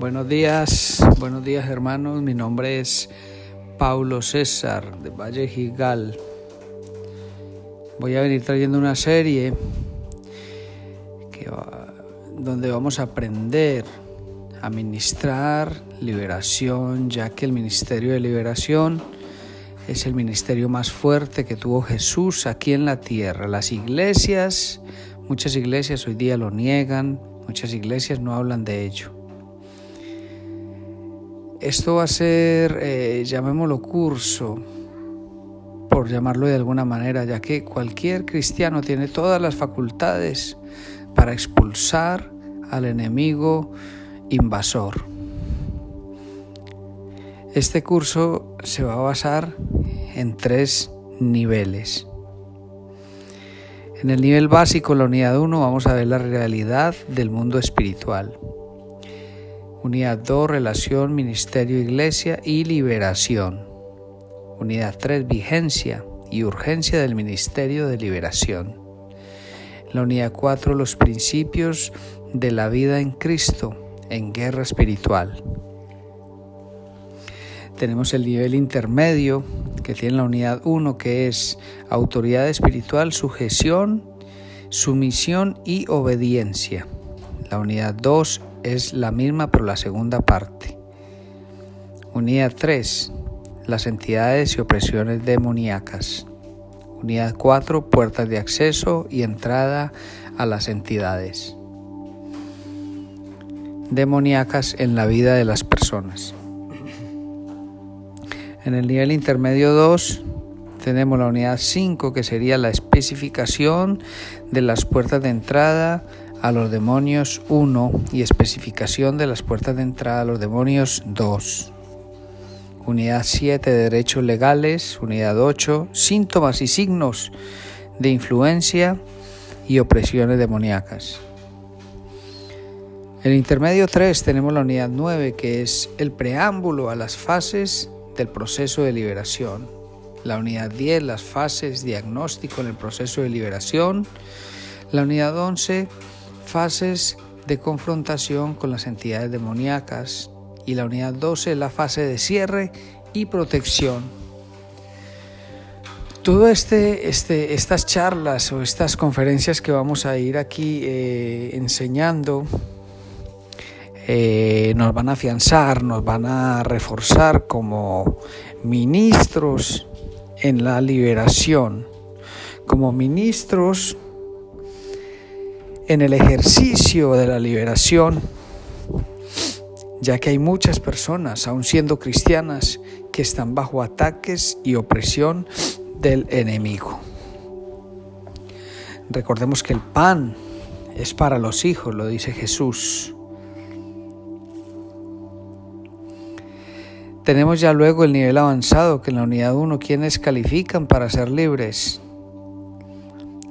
Buenos días, buenos días hermanos. Mi nombre es Paulo César de Valle Gigal. Voy a venir trayendo una serie que donde vamos a aprender a ministrar liberación, ya que el ministerio de liberación es el ministerio más fuerte que tuvo Jesús aquí en la tierra. Las iglesias, muchas iglesias hoy día lo niegan, muchas iglesias no hablan de ello. Esto va a ser, eh, llamémoslo curso, por llamarlo de alguna manera, ya que cualquier cristiano tiene todas las facultades para expulsar al enemigo invasor. Este curso se va a basar en tres niveles. En el nivel básico, la unidad 1, vamos a ver la realidad del mundo espiritual. Unidad 2, relación, ministerio, iglesia y liberación. Unidad 3, vigencia y urgencia del ministerio de liberación. La unidad 4, los principios de la vida en Cristo en guerra espiritual. Tenemos el nivel intermedio que tiene la unidad 1 que es autoridad espiritual, sujeción, sumisión y obediencia. La unidad 2 es la misma pero la segunda parte. Unidad 3. Las entidades y opresiones demoníacas. Unidad 4. Puertas de acceso y entrada a las entidades demoníacas en la vida de las personas. En el nivel intermedio 2 tenemos la unidad 5 que sería la especificación de las puertas de entrada a los demonios 1 y especificación de las puertas de entrada a los demonios 2. Unidad 7 de derechos legales, unidad 8 síntomas y signos de influencia y opresiones demoníacas. En intermedio 3 tenemos la unidad 9 que es el preámbulo a las fases del proceso de liberación. La unidad 10 las fases diagnóstico en el proceso de liberación. La unidad 11 fases de confrontación con las entidades demoníacas y la unidad 12 la fase de cierre y protección. Todo este, este, estas charlas o estas conferencias que vamos a ir aquí eh, enseñando eh, nos van a afianzar, nos van a reforzar como ministros en la liberación, como ministros en el ejercicio de la liberación, ya que hay muchas personas, aun siendo cristianas, que están bajo ataques y opresión del enemigo. Recordemos que el pan es para los hijos, lo dice Jesús. Tenemos ya luego el nivel avanzado, que en la unidad 1, quienes califican para ser libres?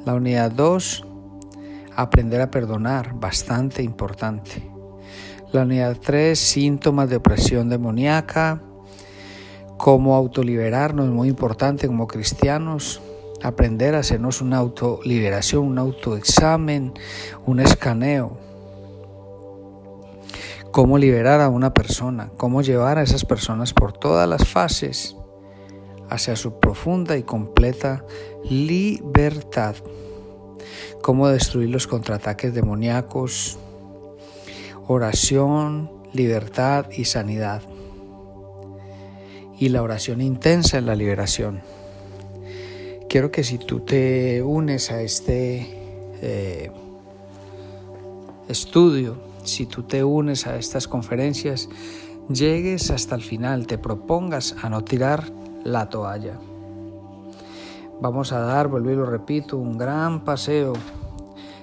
La unidad 2, aprender a perdonar, bastante importante. La unidad 3, síntomas de opresión demoníaca, cómo autoliberarnos, muy importante como cristianos, aprender a hacernos una autoliberación, un autoexamen, un escaneo. Cómo liberar a una persona, cómo llevar a esas personas por todas las fases hacia su profunda y completa libertad cómo destruir los contraataques demoníacos, oración, libertad y sanidad. Y la oración intensa en la liberación. Quiero que si tú te unes a este eh, estudio, si tú te unes a estas conferencias, llegues hasta el final, te propongas a no tirar la toalla. Vamos a dar, vuelvo y lo repito, un gran paseo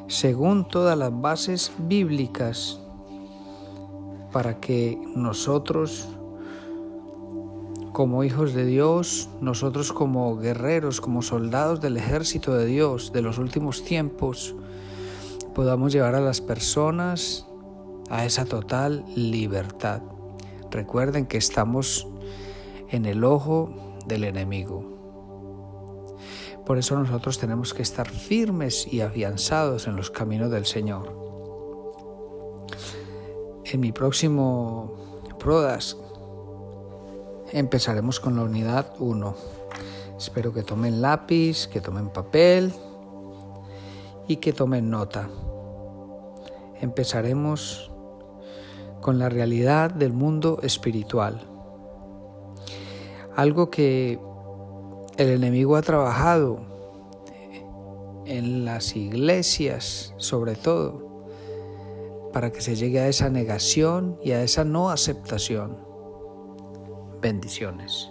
según todas las bases bíblicas para que nosotros como hijos de Dios, nosotros como guerreros, como soldados del ejército de Dios de los últimos tiempos, podamos llevar a las personas a esa total libertad. Recuerden que estamos en el ojo del enemigo. Por eso nosotros tenemos que estar firmes y afianzados en los caminos del Señor. En mi próximo Prodas empezaremos con la unidad 1. Espero que tomen lápiz, que tomen papel y que tomen nota. Empezaremos con la realidad del mundo espiritual. Algo que el enemigo ha trabajado en las iglesias sobre todo para que se llegue a esa negación y a esa no aceptación. Bendiciones.